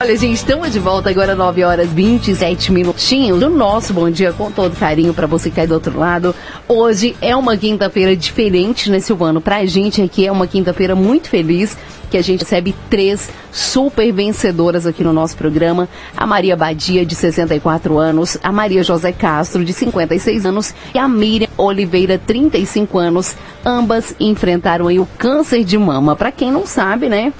Olha, gente, estamos de volta agora, 9 horas 27 minutinhos do nosso Bom Dia com todo carinho para você que aí do outro lado. Hoje é uma quinta-feira diferente, né, Silvano? Pra gente aqui é uma quinta-feira muito feliz, que a gente recebe três super vencedoras aqui no nosso programa. A Maria Badia, de 64 anos, a Maria José Castro, de 56 anos, e a Miriam Oliveira, 35 anos. Ambas enfrentaram aí o câncer de mama. Para quem não sabe, né?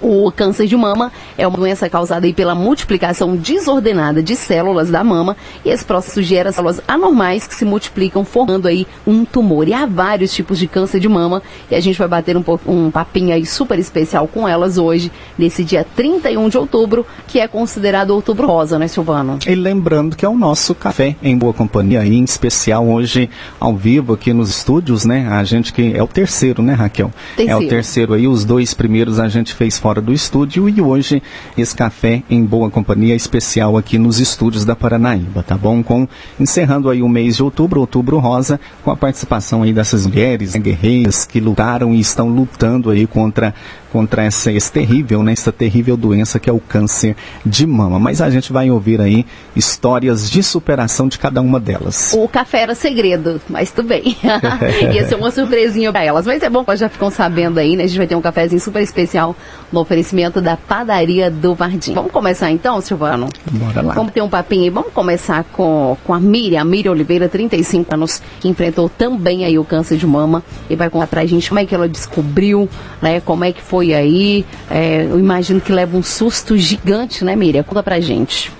O câncer de mama é uma doença causada pela multiplicação desordenada de células da mama e esse processo gera células anormais que se multiplicam formando aí um tumor. E há vários tipos de câncer de mama e a gente vai bater um, um papinho aí super especial com elas hoje, nesse dia 31 de outubro, que é considerado outubro rosa, né, Silvano? E lembrando que é o nosso café em boa companhia aí, em especial hoje ao vivo aqui nos estúdios, né? A gente que é o terceiro, né, Raquel? Terceiro. É o terceiro aí, os dois primeiros a gente fez fora do estúdio e hoje esse café em boa companhia especial aqui nos estúdios da Paranaíba, tá bom? Com encerrando aí o mês de outubro, outubro rosa, com a participação aí dessas mulheres né, guerreiras que lutaram e estão lutando aí contra contra essa esse terrível, né, essa terrível doença que é o câncer de mama. Mas a gente vai ouvir aí histórias de superação de cada uma delas. O café era segredo, mas tudo bem. Ia ser uma surpresinha para elas. Mas é bom que elas já ficam sabendo aí, né? A gente vai ter um cafezinho super especial no oferecimento da padaria do Vardim. Vamos começar então, Silvano? Bora lá. Vamos ter um papinho aí. Vamos começar com, com a Miriam, a Miriam Oliveira, 35 anos, que enfrentou também aí o câncer de mama. E vai contar pra gente como é que ela descobriu, né? Como é que foi aí. É, eu imagino que leva um susto gigante, né, Miriam? Conta pra gente.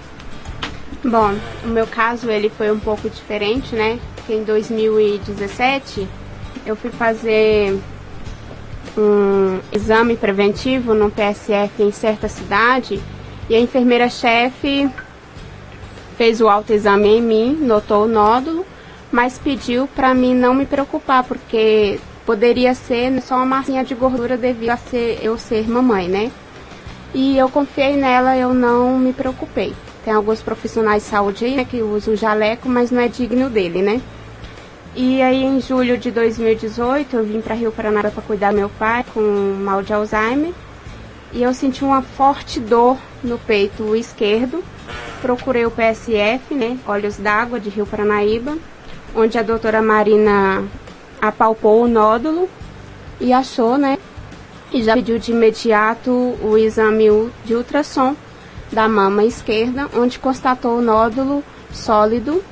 Bom, o meu caso ele foi um pouco diferente, né? Porque em 2017 eu fui fazer um exame preventivo no PSF em certa cidade e a enfermeira-chefe fez o autoexame em mim, notou o nódulo, mas pediu para mim não me preocupar, porque poderia ser só uma massinha de gordura devido a ser, eu ser mamãe, né? E eu confiei nela, eu não me preocupei. Tem alguns profissionais de saúde aí né, que usam jaleco, mas não é digno dele, né? E aí em julho de 2018 eu vim para Rio Paraná para cuidar do meu pai com mal de Alzheimer. E eu senti uma forte dor no peito esquerdo. Procurei o PSF, né, Olhos d'Água de Rio Paranaíba, onde a doutora Marina apalpou o nódulo e achou, né, e já pediu de imediato o exame de ultrassom da mama esquerda, onde constatou o nódulo sólido,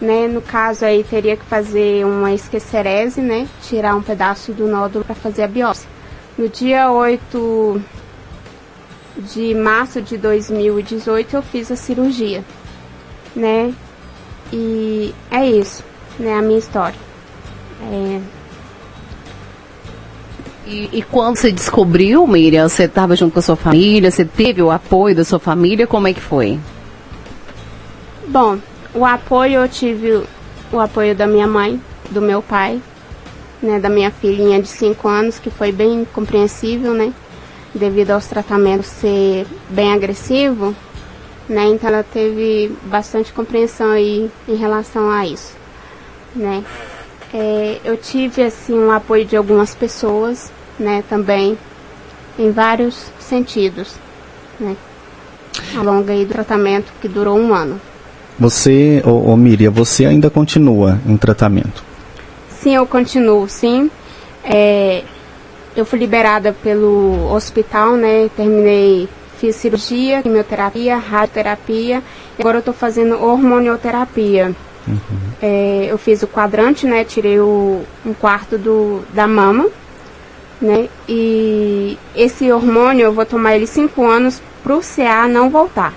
né? No caso aí teria que fazer uma esquecerese, né? Tirar um pedaço do nódulo para fazer a biópsia. No dia 8 de março de 2018 eu fiz a cirurgia, né? E é isso, né? A minha história. É, E, e quando você descobriu, Miriam, você estava junto com a sua família, você teve o apoio da sua família, como é que foi? Bom, o apoio eu tive o apoio da minha mãe, do meu pai, né, da minha filhinha de 5 anos, que foi bem compreensível, né? Devido aos tratamentos ser bem agressivo, né? Então ela teve bastante compreensão aí em relação a isso, né? É, eu tive assim um apoio de algumas pessoas, né, também em vários sentidos, né? Ao longo aí do tratamento que durou um ano. Você, ô, ô Miriam, você ainda continua em tratamento? Sim, eu continuo, sim. É, eu fui liberada pelo hospital, né? Terminei, fiz cirurgia, quimioterapia, radioterapia. Agora eu estou fazendo hormonioterapia. É, eu fiz o quadrante, né? Tirei o, um quarto do, da mama, né? E esse hormônio eu vou tomar ele cinco anos pro CA não voltar.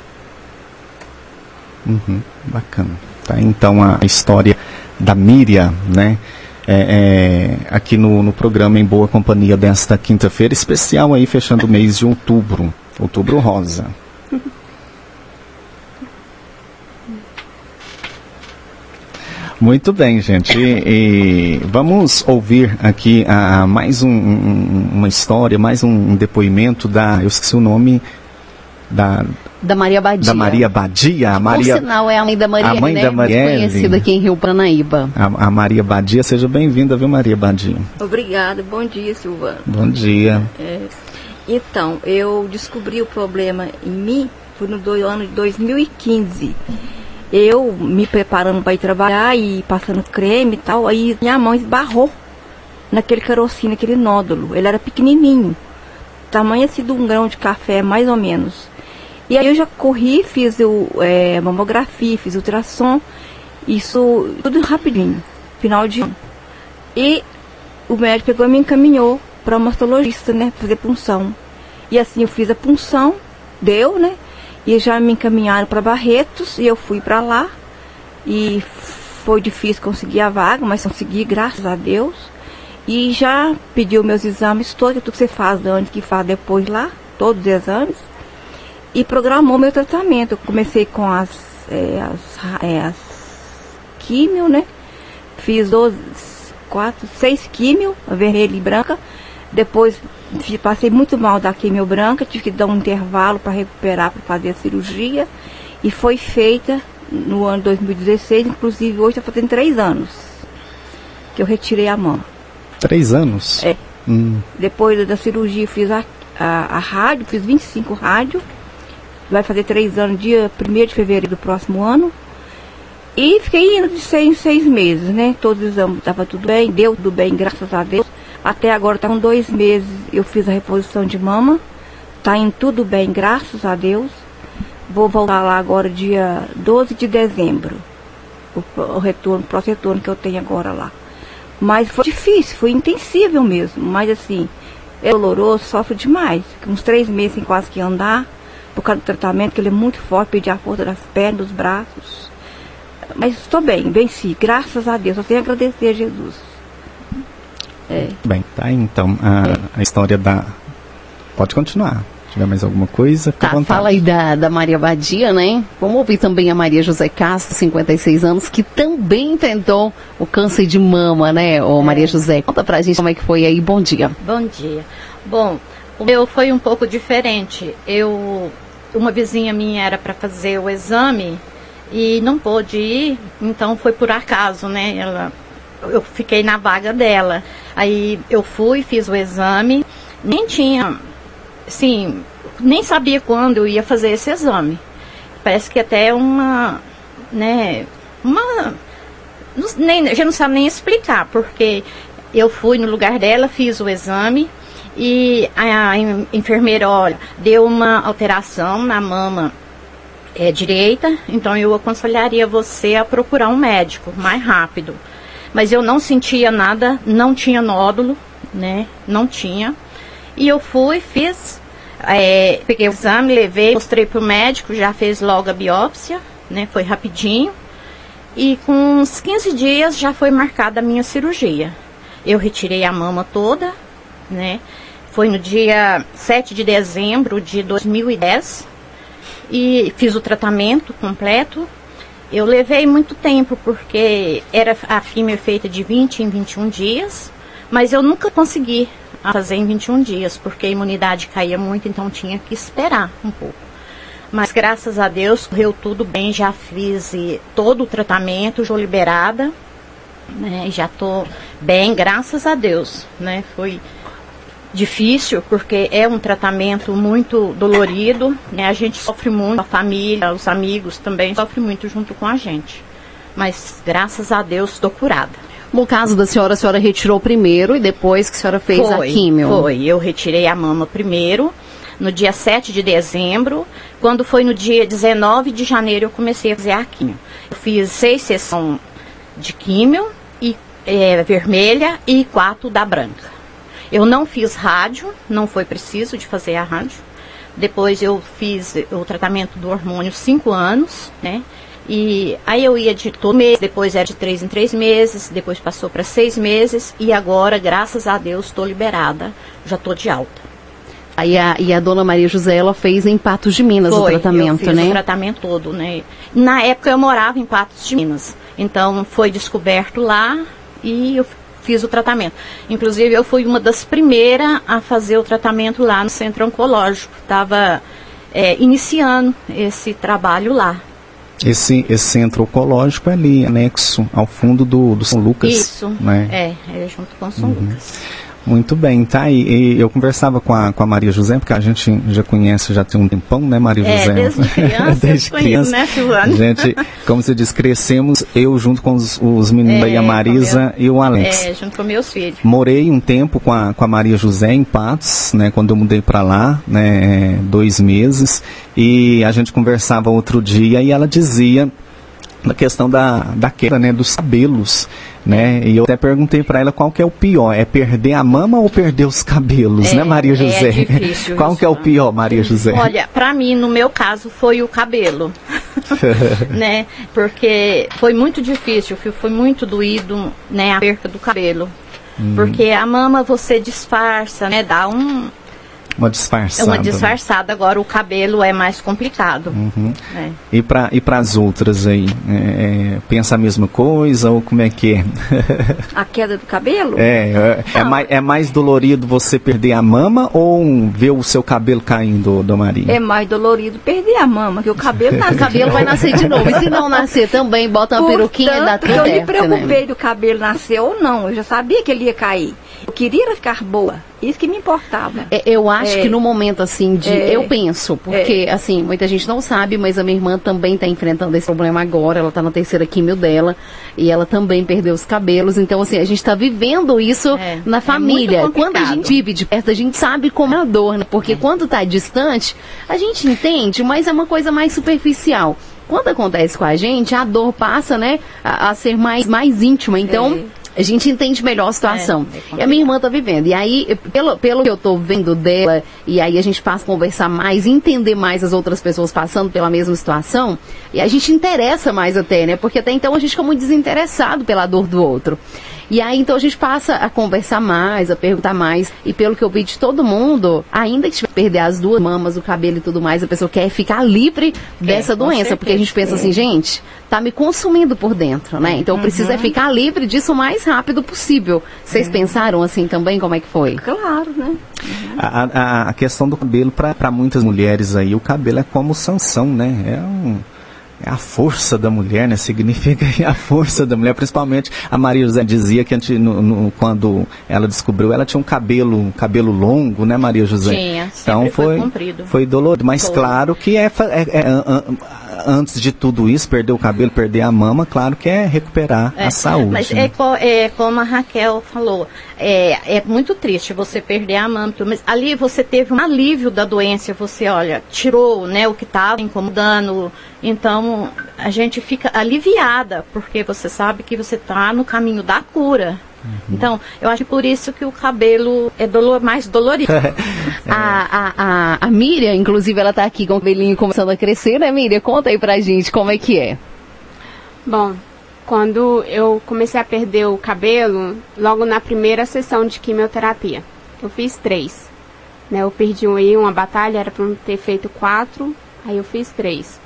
Uhum, bacana. Tá, então a história da Miriam, né? é, é, aqui no, no programa Em Boa Companhia desta quinta-feira, especial aí, fechando o mês de outubro, outubro rosa. Muito bem, gente. E, e vamos ouvir aqui a, mais um- um- uma história, mais um depoimento da. Eu esqueci o nome da, Da Maria Badia. da Maria Badia. A Maria, Por sinal, é a mãe da Maria, a mãe né? da. Muito conhecida aqui em Rio Paranaíba. a, a Maria Badia, seja bem-vinda, viu, Maria Badia? Obrigada, bom dia, Silvana. Bom dia. Então, eu descobri o problema em mim foi no do, ano de 2015. Eu me preparando para ir trabalhar e passando creme e tal, aí minha mão esbarrou naquele carocinho, naquele nódulo. Ele era pequenininho, tamanho assim de um grão de café, mais ou menos. E aí eu já corri, fiz o é, mamografia, fiz ultrassom, isso tudo rapidinho, final de ano. E o médico pegou e me encaminhou para o mastologista, né, fazer punção. E assim eu fiz a punção, deu, né? E já me encaminharam para Barretos e eu fui para lá. E foi difícil conseguir a vaga, mas consegui, graças a Deus. E já pediu meus exames todos, tudo que você faz antes, que faz depois lá, todos os exames. E programou meu tratamento. Eu comecei com as, é, as, é, as químio, né? Fiz 12, 4, 6 químio, vermelha e branca. Depois passei muito mal da quimio branca, tive que dar um intervalo para recuperar, para fazer a cirurgia. E foi feita no ano 2016, inclusive hoje está fazendo três anos que eu retirei a mão. Três anos? É. Hum. Depois da cirurgia fiz a, a, a rádio, fiz 25 rádio. Vai fazer três anos, dia 1 de fevereiro do próximo ano. E fiquei indo de seis em seis meses, né? Todos os exames estavam tudo bem, deu tudo bem, graças a Deus. Até agora está com dois meses, eu fiz a reposição de mama. Está indo tudo bem, graças a Deus. Vou voltar lá agora dia 12 de dezembro. O, o retorno, o próximo retorno que eu tenho agora lá. Mas foi difícil, foi intensível mesmo. Mas assim, é doloroso, sofre demais. Fiquei uns três meses sem quase que andar, por causa do tratamento, que ele é muito forte, perdi a força das pernas, dos braços. Mas estou bem, venci, graças a Deus. Eu tenho a agradecer a Jesus. É. Bem, tá aí então a, é. a história da. Pode continuar. Se tiver mais alguma coisa, fica tá, Fala aí da, da Maria Badia, né? Vamos ouvir também a Maria José Castro, 56 anos, que também tentou o câncer de mama, né, ô Maria é. José? Conta pra gente como é que foi aí. Bom dia. Bom dia. Bom, o meu foi um pouco diferente. Eu. Uma vizinha minha era para fazer o exame e não pôde ir, então foi por acaso, né? Ela eu fiquei na vaga dela. Aí eu fui, fiz o exame, nem tinha, sim, nem sabia quando eu ia fazer esse exame. Parece que até uma, né, uma, nem, gente não sabe nem explicar, porque eu fui no lugar dela, fiz o exame e a, a enfermeira, olha, deu uma alteração na mama é, direita, então eu aconselharia você a procurar um médico mais rápido mas eu não sentia nada, não tinha nódulo, né? Não tinha. E eu fui, fiz, é, peguei o exame, levei, mostrei para o médico, já fez logo a biópsia, né? Foi rapidinho. E com uns 15 dias já foi marcada a minha cirurgia. Eu retirei a mama toda, né? Foi no dia 7 de dezembro de 2010 e fiz o tratamento completo eu levei muito tempo, porque era a quimio feita de 20 em 21 dias, mas eu nunca consegui fazer em 21 dias, porque a imunidade caía muito, então tinha que esperar um pouco. Mas graças a Deus correu tudo bem, já fiz todo o tratamento, estou liberada, né, já estou bem, graças a Deus, né, foi difícil, porque é um tratamento muito dolorido, né? A gente sofre muito, a família, os amigos também sofrem muito junto com a gente. Mas graças a Deus estou curada. No caso da senhora, a senhora retirou primeiro e depois que a senhora fez foi, a químio? Foi, eu retirei a mama primeiro, no dia 7 de dezembro. Quando foi no dia 19 de janeiro, eu comecei a fazer a químio. Eu fiz seis sessões de químio, e, é, vermelha e quatro da branca. Eu não fiz rádio, não foi preciso de fazer a rádio. Depois eu fiz o tratamento do hormônio cinco anos, né? E aí eu ia de todo mês, depois era de três em três meses, depois passou para seis meses e agora, graças a Deus, estou liberada, já estou de alta. Aí a, e a dona Maria José, ela fez em Patos de Minas Foi, o tratamento, eu fiz né? o tratamento todo, né? Na época eu morava em Patos de Minas, então foi descoberto lá e eu fiz o tratamento. Inclusive, eu fui uma das primeiras a fazer o tratamento lá no centro oncológico. Estava é, iniciando esse trabalho lá. Esse, esse centro oncológico é ali, anexo ao fundo do, do São Lucas. Isso, né? é, é junto com São uhum. Lucas. Muito bem, tá? E, e, eu conversava com a, com a Maria José, porque a gente já conhece já tem um tempão, né, Maria é, José? Desde criança, desde criança, né, Silvana? Gente, como você diz, crescemos eu junto com os, os meninos é, aí, a Marisa meu, e o Alex. É, junto com meus filhos. Morei um tempo com a, com a Maria José em Patos, né, quando eu mudei para lá, né, dois meses, e a gente conversava outro dia e ela dizia na questão da, da queda, né, dos cabelos né? E eu até perguntei para ela qual que é o pior, é perder a mama ou perder os cabelos, é, né, Maria é José? É difícil qual isso, que é o pior, Maria José? Olha, para mim, no meu caso, foi o cabelo, né? Porque foi muito difícil, foi muito doído, né, a perca do cabelo. Hum. Porque a mama você disfarça, né? Dá um, uma disfarçada. Uma disfarçada. Agora o cabelo é mais complicado. Uhum. É. E para e as outras aí? É, é, pensa a mesma coisa ou como é que é? a queda do cabelo? É, é, é mais, é mais dolorido você perder a mama ou ver o seu cabelo caindo, Dona Maria? É mais dolorido perder a mama, que o cabelo nasce. o cabelo vai nascer de novo. E se não nascer também, bota uma Portanto, peruquinha e dá tudo Eu me preocupei né? do cabelo nascer ou não. Eu já sabia que ele ia cair. Eu queria ficar boa. Isso que me importava. É, eu acho é. que no momento assim de. É. Eu penso, porque é. assim, muita gente não sabe, mas a minha irmã também está enfrentando esse problema agora. Ela está na terceira químio dela e ela também perdeu os cabelos. Então, assim, a gente está vivendo isso é. na família. quando a gente vive de perto, a gente sabe como é a dor, né? Porque quando está distante, a gente entende, mas é uma coisa mais superficial quando acontece com a gente, a dor passa, né, a, a ser mais, mais íntima. Então, é a gente entende melhor a situação. É, é e a minha irmã está vivendo. E aí, pelo, pelo que eu estou vendo dela, e aí a gente passa a conversar mais, entender mais as outras pessoas passando pela mesma situação, e a gente interessa mais até, né? Porque até então a gente fica muito desinteressado pela dor do outro. E aí então a gente passa a conversar mais, a perguntar mais. E pelo que eu vi de todo mundo, ainda que tiver perder as duas mamas, o cabelo e tudo mais, a pessoa quer ficar livre dessa é, doença. Certeza. Porque a gente pensa assim, gente, tá me consumindo por dentro, né? Então uhum. precisa ficar livre disso o mais rápido possível. Vocês é. pensaram assim também como é que foi? Claro, né? Uhum. A, a, a, questão do cabelo, para muitas mulheres aí, o cabelo é como sanção, né? É um é a força da mulher, né? Significa a força da mulher. Principalmente a Maria José dizia que antes, no, no, quando ela descobriu, ela tinha um cabelo, um cabelo longo, né, Maria José? Tinha. Então foi, foi, foi dolorido. Mas claro que é, é, é, é antes de tudo isso, perder o cabelo, perder a mama, claro que é recuperar é, a saúde. Mas né? é, é, como a Raquel falou, é, é muito triste você perder a mama, mas ali você teve um alívio da doença, você, olha, tirou né, o que estava incomodando, então a gente fica aliviada, porque você sabe que você está no caminho da cura. Uhum. Então, eu acho por isso que o cabelo é dolor, mais dolorido. é. a, a, a, a Miriam, inclusive, ela está aqui com o cabelinho começando a crescer, né, Miriam? Conta aí pra gente como é que é. Bom, quando eu comecei a perder o cabelo, logo na primeira sessão de quimioterapia, eu fiz três. Né, eu perdi um aí, uma batalha, era para ter feito quatro, aí eu fiz três,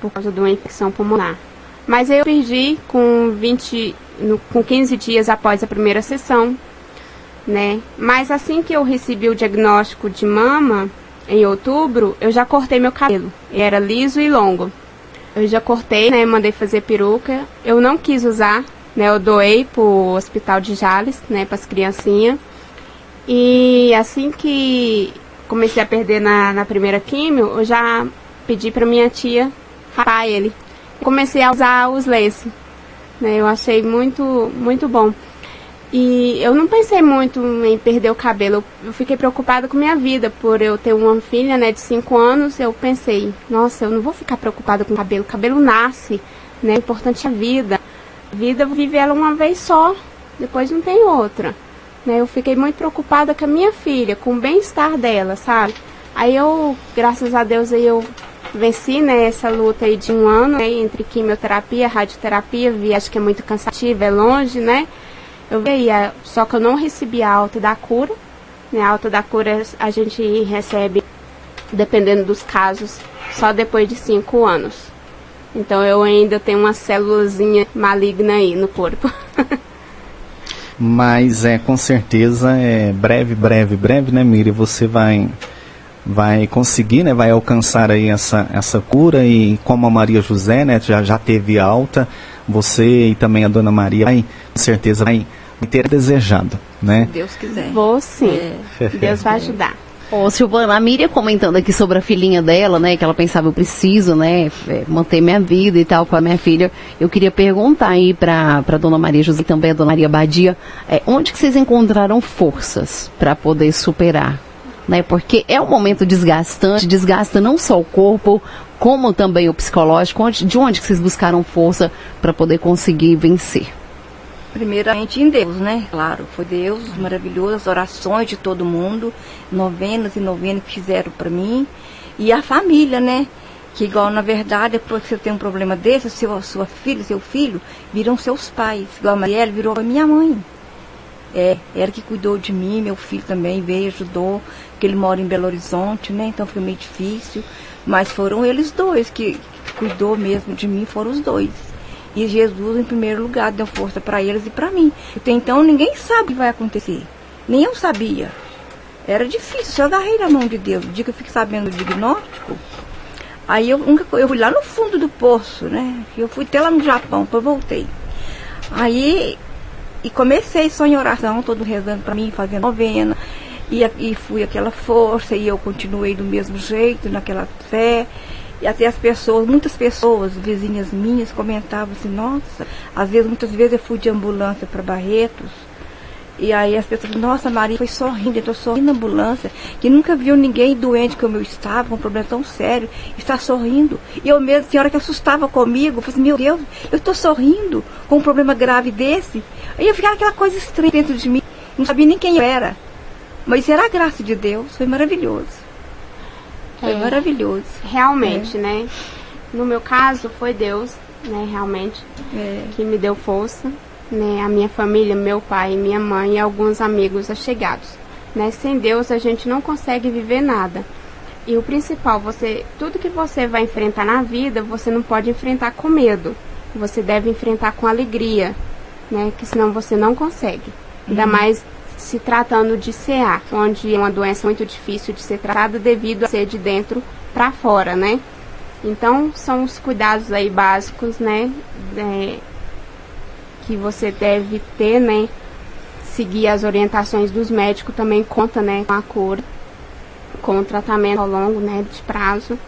por causa de uma infecção pulmonar. Mas eu perdi com 20, no, com 15 dias após a primeira sessão, né? Mas assim que eu recebi o diagnóstico de mama, em outubro, eu já cortei meu cabelo. Ele era liso e longo. Eu já cortei, né? Mandei fazer peruca. Eu não quis usar, né? Eu doei pro hospital de Jales, né? As criancinhas. E assim que comecei a perder na, na primeira químio, eu já pedi para minha tia rapar ele comecei a usar os lenços. Né? Eu achei muito, muito bom. E eu não pensei muito em perder o cabelo. Eu fiquei preocupada com minha vida, por eu ter uma filha né, de 5 anos. Eu pensei, nossa, eu não vou ficar preocupada com o cabelo. O cabelo nasce, né? O importante é a vida. A vida vive ela uma vez só, depois não tem outra. Né? Eu fiquei muito preocupada com a minha filha, com o bem-estar dela, sabe? Aí eu, graças a Deus, aí eu venci né, essa luta aí de um ano né, entre quimioterapia, radioterapia, vi acho que é muito cansativo, é longe, né? Eu vi aí, só que eu não recebi a alta da cura. Né, a alta da cura a gente recebe, dependendo dos casos, só depois de cinco anos. Então eu ainda tenho uma célulazinha maligna aí no corpo. Mas é com certeza é breve, breve, breve, né, Miri? Você vai vai conseguir, né, vai alcançar aí essa, essa cura e como a Maria José, né, já, já teve alta, você e também a Dona Maria, vai, com certeza vai ter desejado, né? Deus quiser. Vou sim. É. Deus vai ajudar. Ô, Silvana, a Miriam comentando aqui sobre a filhinha dela, né? Que ela pensava, eu preciso, né? é, Manter minha vida e tal com a minha filha. Eu queria perguntar aí pra, pra dona Maria José e também a dona Maria Badia, é, onde que vocês encontraram forças para poder superar? Né? Porque é um momento desgastante, desgasta não só o corpo, como também o psicológico. Onde, de onde que vocês buscaram força para poder conseguir vencer? Primeiramente em Deus, né? Claro, foi Deus maravilhoso, orações de todo mundo, novenas e novenas que fizeram para mim. E a família, né? Que igual, na verdade, depois que você tem um problema desse, seu, sua filha, seu filho, viram seus pais. Igual a Marielle virou a minha mãe. É, ela que cuidou de mim, meu filho também veio, ajudou, porque ele mora em Belo Horizonte, né? Então foi meio difícil. Mas foram eles dois que, que cuidou mesmo de mim, foram os dois. E Jesus, em primeiro lugar, deu força para eles e para mim. Até então ninguém sabe o que vai acontecer. Nem eu sabia. Era difícil. Eu agarrei na mão de Deus. O dia que eu fiquei sabendo do diagnóstico, aí eu, eu fui lá no fundo do poço, né? Eu fui até lá no Japão, depois voltei. Aí e comecei só em oração, todo rezando para mim, fazendo novena. E, e fui aquela força, e eu continuei do mesmo jeito, naquela fé. E até as pessoas, muitas pessoas, vizinhas minhas, comentavam assim, nossa, às vezes, muitas vezes eu fui de ambulância para Barretos. E aí as pessoas, nossa, Maria foi sorrindo, eu estou sorrindo na ambulância, que nunca viu ninguém doente como eu estava, com um problema tão sério, está sorrindo. E eu mesmo, senhora que assustava comigo, eu falei assim, meu Deus, eu estou sorrindo com um problema grave desse. Aí eu ficava aquela coisa estranha dentro de mim, não sabia nem quem eu era. Mas era a graça de Deus, foi maravilhoso. Foi É. maravilhoso. Realmente, né? No meu caso, foi Deus, né? Realmente, É. que me deu força, né? A minha família, meu pai, minha mãe e alguns amigos allegados, né? Sem Deus a gente não consegue viver nada. E o principal, você, tudo que você vai enfrentar na vida, você não pode enfrentar com medo. Você deve enfrentar com alegria, né? Que senão você não consegue. Ainda mais se tratando de CA, onde é uma doença muito difícil de ser tratada devido a ser de dentro para fora, né? Então, são os cuidados aí básicos, né? é, que você deve ter, né? Seguir as orientações dos médicos também conta, né? Com a cura, com o tratamento ao longo, né? De prazo.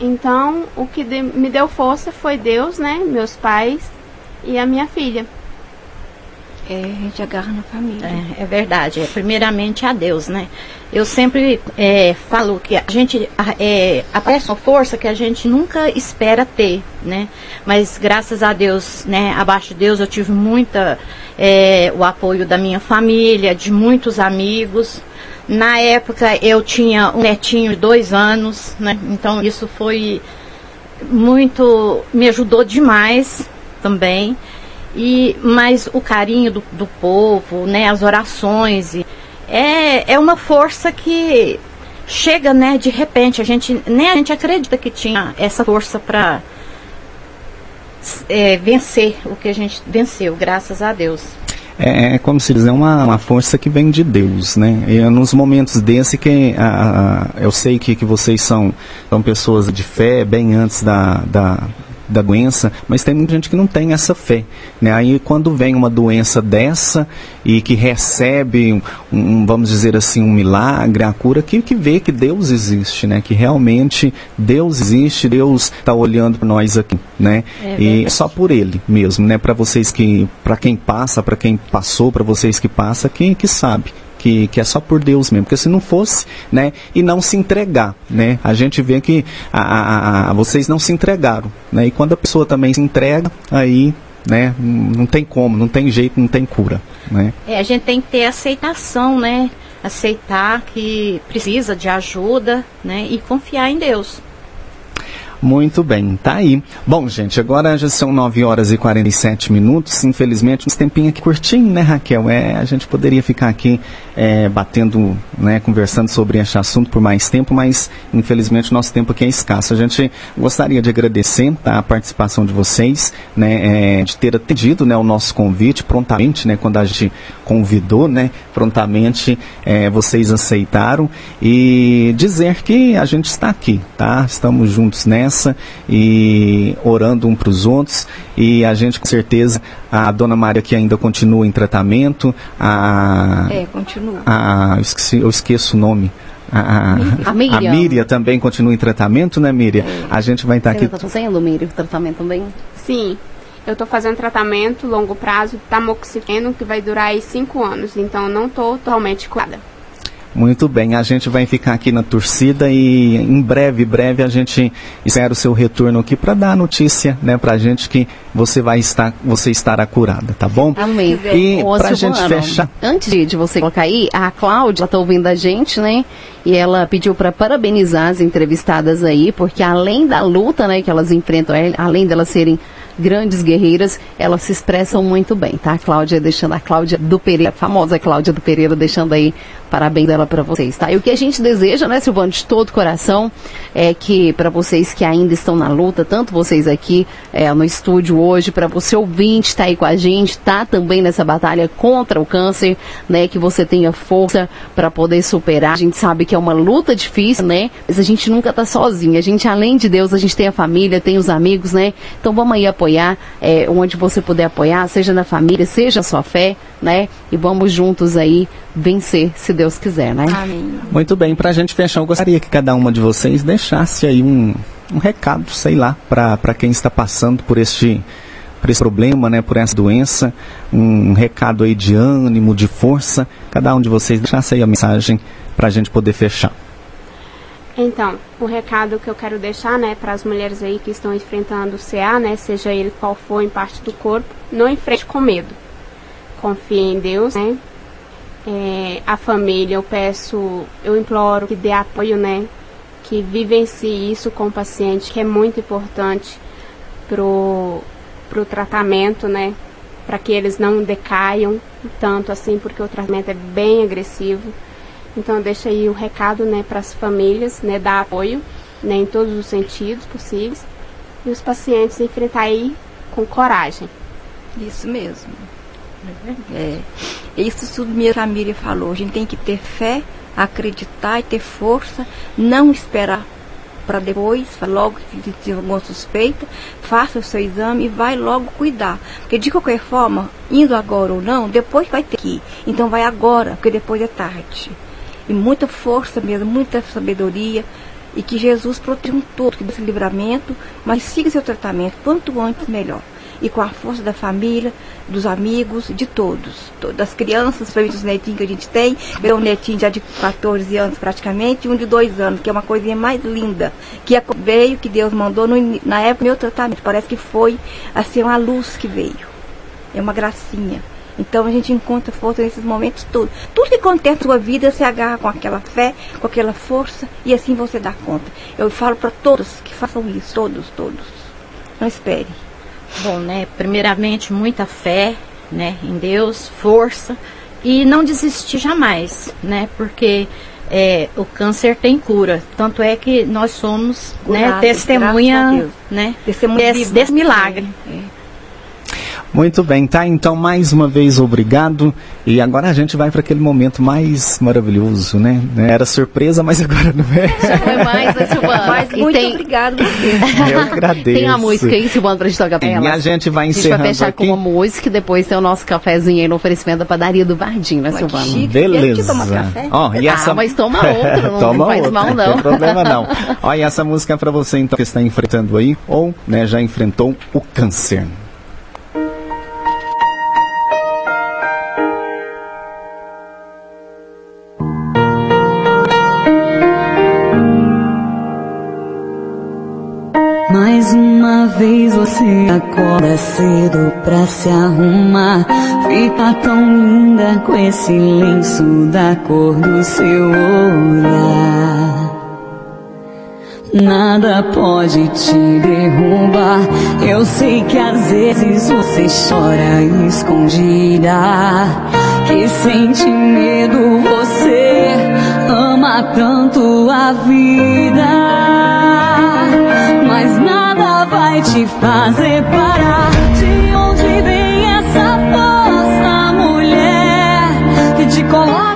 Então, o que de- me deu força foi Deus, né? Meus pais e a minha filha. É, a gente agarra na família. É, é verdade. É, primeiramente a Deus, né? Eu sempre é, falo que a gente é, aparece uma força que a gente nunca espera ter, né? Mas graças a Deus, né? Abaixo de Deus eu tive muita é, o apoio da minha família, de muitos amigos. Na época eu tinha um netinho de dois anos, né? Então isso foi muito me ajudou demais também e mas o carinho do, do povo né as orações e é, é uma força que chega né de repente a gente nem a gente acredita que tinha essa força para vencer o que a gente venceu graças a Deus É, é como se diz, é uma, uma força que vem de Deus, né? E é nos momentos desse que a, a- eu sei que, que vocês são, são pessoas de fé bem antes da, da, da doença, mas tem muita gente que não tem essa fé, né? Aí quando vem uma doença dessa e que recebe, um, um, vamos dizer assim, um milagre, a cura, que, que vê que Deus existe, né? Que realmente Deus existe, Deus está olhando para nós aqui, né? É e só por ele mesmo, né? Para vocês que, para quem passa, para quem passou, para vocês que passa, quem que sabe que, que é só por Deus mesmo, porque se não fosse, né? E não se entregar, né? A gente vê que a, a- a- vocês não se entregaram, né? E quando a pessoa também se entrega, aí, né? Não tem como, não tem jeito, não tem cura, né? É, a gente tem que ter aceitação, né? Aceitar que precisa de ajuda, né? E confiar em Deus. Muito bem, tá aí. Bom, gente, agora já são 9 horas e 47 minutos. Infelizmente, uns tempinho aqui curtinho, né, Raquel? É, a gente poderia ficar aqui é, batendo, né, conversando sobre este assunto por mais tempo, mas infelizmente nosso tempo aqui é escasso. A gente gostaria de agradecer tá, a participação de vocês, né, é, de ter atendido né, o nosso convite prontamente, né, quando a gente convidou, né, prontamente é, vocês aceitaram e dizer que a gente está aqui, tá? Estamos juntos nessa e orando um para os outros e a gente com certeza a dona Maria que ainda continua em tratamento, a É, continua. a eu, esqueci- eu esqueço o nome. A, A Miriam. a Miriam também continua em tratamento, né, Miriam? A gente vai estar Você aqui. ainda tá fazendo, Miri, o tratamento também? Sim, eu tô fazendo tratamento longo prazo, tamoxifeno, que vai durar aí cinco anos. Então, não tô totalmente curada. Muito bem, a gente vai ficar aqui na torcida e em breve, breve a gente espera o seu retorno aqui para dar a notícia, né, pra gente que você vai estar, você estará curada, tá bom? Amém. E Silvano, gente fechar, Antes de, você colocar aí, a Cláudia ela tá ouvindo a gente, né? E ela pediu para parabenizar as entrevistadas aí, porque além da luta, né, que elas enfrentam, é, além delas serem grandes guerreiras, elas se expressam muito bem, tá? A Cláudia deixando a Cláudia do Pereira, a famosa Cláudia do Pereira, deixando aí parabéns dela para vocês, tá? E o que a gente deseja, né, Silvano, de todo coração, é que para vocês que ainda estão na luta, tanto vocês aqui é, no estúdio hoje, para você ouvinte tá aí com a gente, tá também nessa batalha contra o câncer, né, que você tenha força para poder superar. A gente sabe que é uma luta difícil, né? Mas a gente nunca tá sozinho. A gente, além de Deus, a gente tem a família, tem os amigos, né? Então vamos aí apoiar é, onde você puder apoiar, seja na família, seja a sua fé, né? E vamos juntos aí vencer, se Deus quiser, né? Amém. muito bem, pra gente fechar, eu gostaria que cada uma de vocês deixasse aí um, um recado, sei lá, pra pra quem está passando por este por esse problema, né, por essa doença, um recado aí de ânimo, de força, cada um de vocês deixasse aí a mensagem pra gente poder fechar. Então, o recado que eu quero deixar, né, para as mulheres aí que estão enfrentando o CA, né, seja ele qual for em parte do corpo, não enfrente com medo. Confie em Deus, né? É, a família, eu peço, eu imploro que dê apoio, né? Que vivencie isso com o paciente, que é muito importante pro, pro tratamento, né? Para que eles não decaiam tanto assim, porque o tratamento é bem agressivo. Então deixa aí o recado, né, para as famílias, né, dar apoio, né, em todos os sentidos possíveis, e os pacientes enfrentar aí com coragem. Isso mesmo. É. Isso tudo minha família falou. A gente tem que ter fé, acreditar e ter força, não esperar para depois, logo que tiver alguma suspeita, faça o seu exame e vai logo cuidar. Porque de qualquer forma, indo agora ou não, depois vai ter que ir. Então vai agora, porque depois é tarde. E muita força mesmo, muita sabedoria. E que Jesus proteja um todo, que dê esse livramento, mas siga seu tratamento quanto antes melhor e com a força da família, dos amigos, de todos, to- das crianças, principalmente os netinhos que a gente tem, meu netinho já de 14 anos praticamente, e um de dois anos, que é uma coisinha mais linda, que a- veio, que Deus mandou no na época do meu tratamento, parece que foi assim uma luz que veio, é uma gracinha. Então a gente encontra força nesses momentos todos. Tudo que acontece na sua vida, você agarra com aquela fé, com aquela força, e assim você dá conta. Eu falo para todos que façam isso, todos, todos. Não espere. Bom, né? Primeiramente, muita fé, né? Em Deus, força e não desistir jamais, né? Porque é, o câncer tem cura. Tanto é que nós somos, né? Graças a Testemunha, né? Testemunha Desse, desse milagre. Muito bem, tá? Então, mais uma vez, obrigado. E agora a gente vai para aquele momento mais maravilhoso, né? Era surpresa, mas agora não é. Já foi mais, né, Silvano? Mas E muito tem, obrigado você. Eu agradeço. tem a música aí, Silvano, pra gente tocar pra E ela. a gente vai A gente vai encerrando fechar aqui. com uma música e depois tem o nosso cafezinho aí no oferecimento da padaria do Vardim, né, Mas que chique. Beleza. Tomar café? Ó, e Ah, essa... mas toma outro, não Toma faz outro, mal, não. Não tem problema não. Ó, e essa música é pra você então que está enfrentando aí ou né, já enfrentou o câncer. Vez você acorda cedo pra se arrumar. Fica tão linda com esse lenço da cor do seu olhar. Nada pode te derrubar. Eu sei que às vezes você chora escondida. Que sente medo, você ama tanto a vida. Vai te fazer parar. De onde vem essa força, mulher? Que te coloca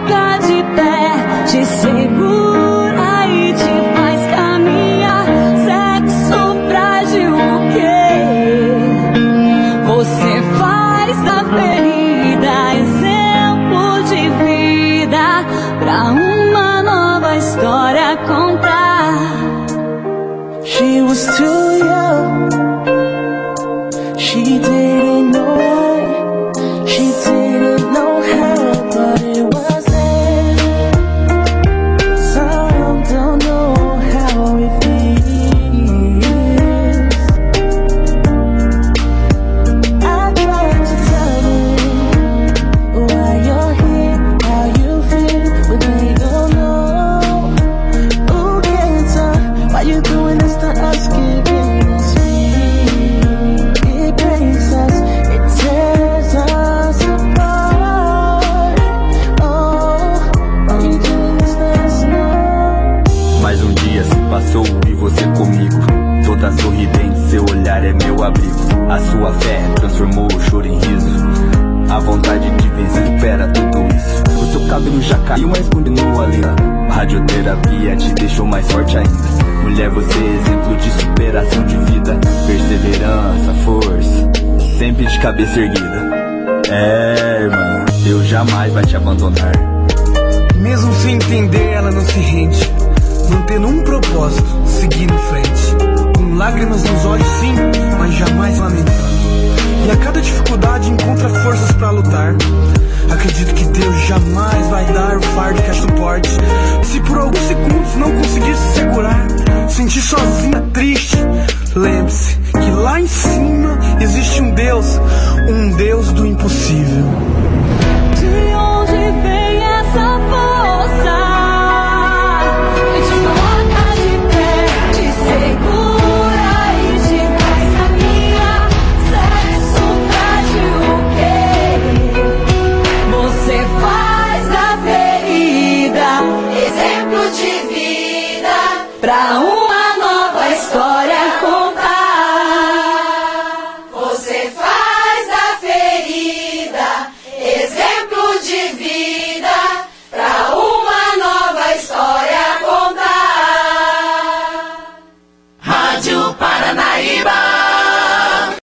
caiu, mas continua ali. Radioterapia te deixou mais forte ainda. Mulher, você é exemplo de superação de vida. Perseverança, força, sempre de cabeça erguida. É, irmã, Deus jamais vai te abandonar. Mesmo sem entender, ela não se rende. Mantendo um propósito, seguir em frente. Com lágrimas nos olhos, sim, mas jamais lamentando. E a cada dificuldade encontra forças para lutar. Acredito que Deus jamais vai dar o fardo que a suporte. Se por alguns segundos não conseguir se segurar, sentir triste,